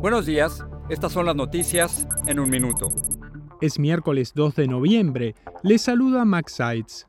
Buenos días, estas son las noticias en un minuto. Es miércoles 2 de noviembre. Les saluda Max Sides.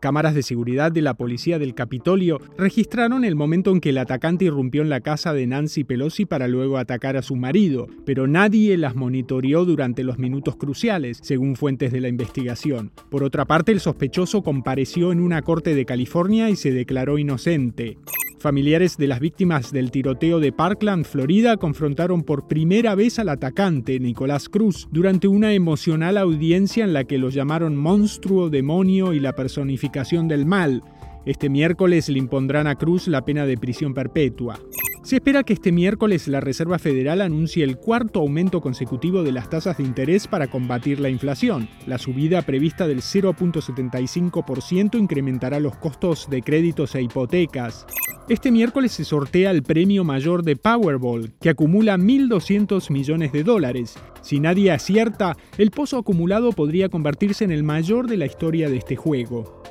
Cámaras de seguridad de la policía del Capitolio registraron el momento en que el atacante irrumpió en la casa de Nancy Pelosi para luego atacar a su marido, pero nadie las monitoreó durante los minutos cruciales, según fuentes de la investigación. Por otra parte, el sospechoso compareció en una corte de California y se declaró inocente. Familiares de las víctimas del tiroteo de Parkland, Florida, confrontaron por primera vez al atacante, Nicolás Cruz, durante una emocional audiencia en la que lo llamaron monstruo, demonio y la personificación del mal. Este miércoles le impondrán a Cruz la pena de prisión perpetua. Se espera que este miércoles la Reserva Federal anuncie el cuarto aumento consecutivo de las tasas de interés para combatir la inflación. La subida prevista del 0.75% incrementará los costos de créditos e hipotecas. Este miércoles se sortea el premio mayor de Powerball, que acumula 1.200 millones de dólares. Si nadie acierta, el pozo acumulado podría convertirse en el mayor de la historia de este juego.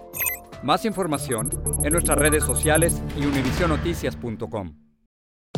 Más información en nuestras redes sociales y univisionoticias.com.